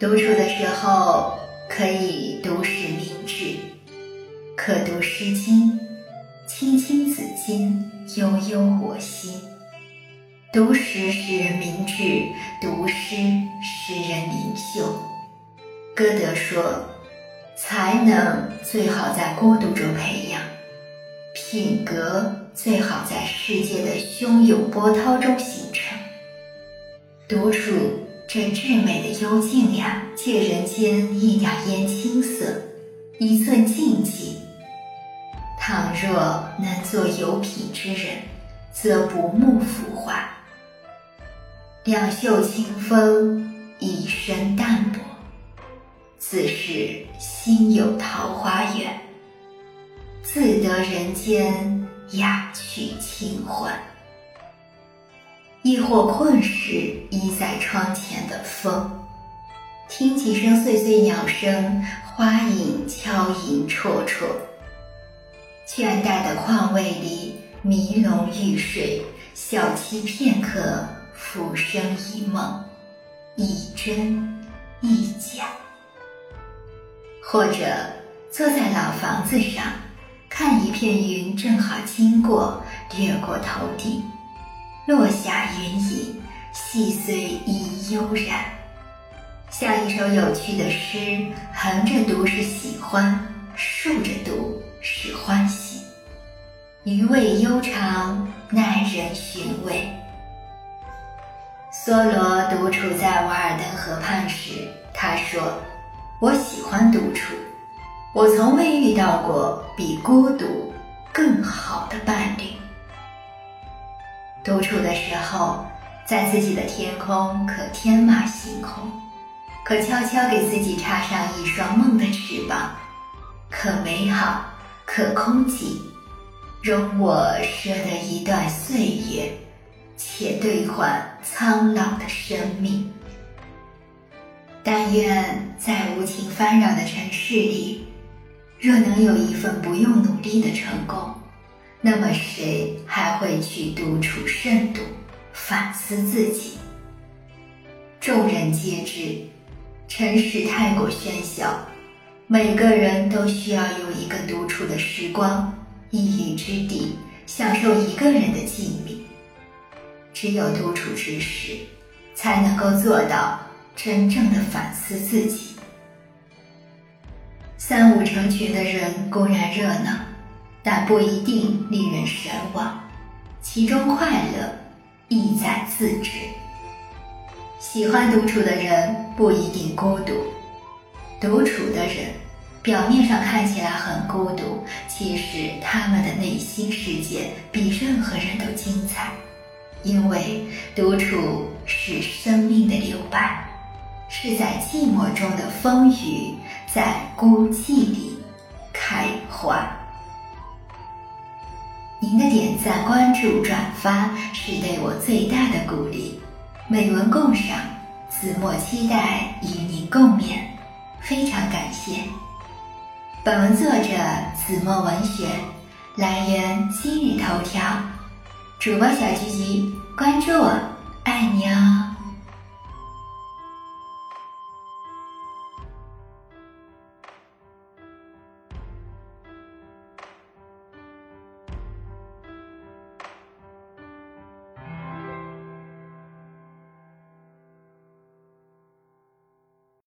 独处的时候可以读史明志，可读《诗经》，青青子衿，悠悠我心。读史使人明智，读诗使人灵秀。歌德说：“才能最好在孤独中培养，品格最好在世界的汹涌波涛中形成。”独处这至美的幽静呀，借人间一点烟青色，一寸静寂。倘若能做有品之人，则不慕浮华。两袖清风，一身淡泊，自是心有桃花源，自得人间雅趣清欢。亦或困时，依在窗前的风，听几声碎碎鸟声，花影悄影绰绰。倦怠的况味里，迷龙欲睡，小憩片刻。浮生一梦，一真一假。或者坐在老房子上，看一片云正好经过，掠过头顶，落下云影，细碎亦悠然，像一首有趣的诗。横着读是喜欢，竖着读是欢喜，余味悠长，耐人寻味。梭罗独处在瓦尔登河畔时，他说：“我喜欢独处，我从未遇到过比孤独更好的伴侣。独处的时候，在自己的天空可天马行空，可悄悄给自己插上一双梦的翅膀，可美好，可空寂，容我赊得一段岁月。”且兑换苍老的生命。但愿在无情纷扰的城市里，若能有一份不用努力的成功，那么谁还会去独处慎独，反思自己？众人皆知，城市太过喧嚣，每个人都需要有一个独处的时光，一隅之地，享受一个人的静谧。只有独处之时，才能够做到真正的反思自己。三五成群的人固然热闹，但不一定令人神往，其中快乐意在自知。喜欢独处的人不一定孤独，独处的人表面上看起来很孤独，其实他们的内心世界比任何人都精彩。因为独处是生命的留白，是在寂寞中的风雨，在孤寂里开花。您的点赞、关注、转发是对我最大的鼓励。美文共赏，子墨期待与您共勉，非常感谢。本文作者子墨文学，来源今日头条。主播小菊菊，关注我，爱你哦。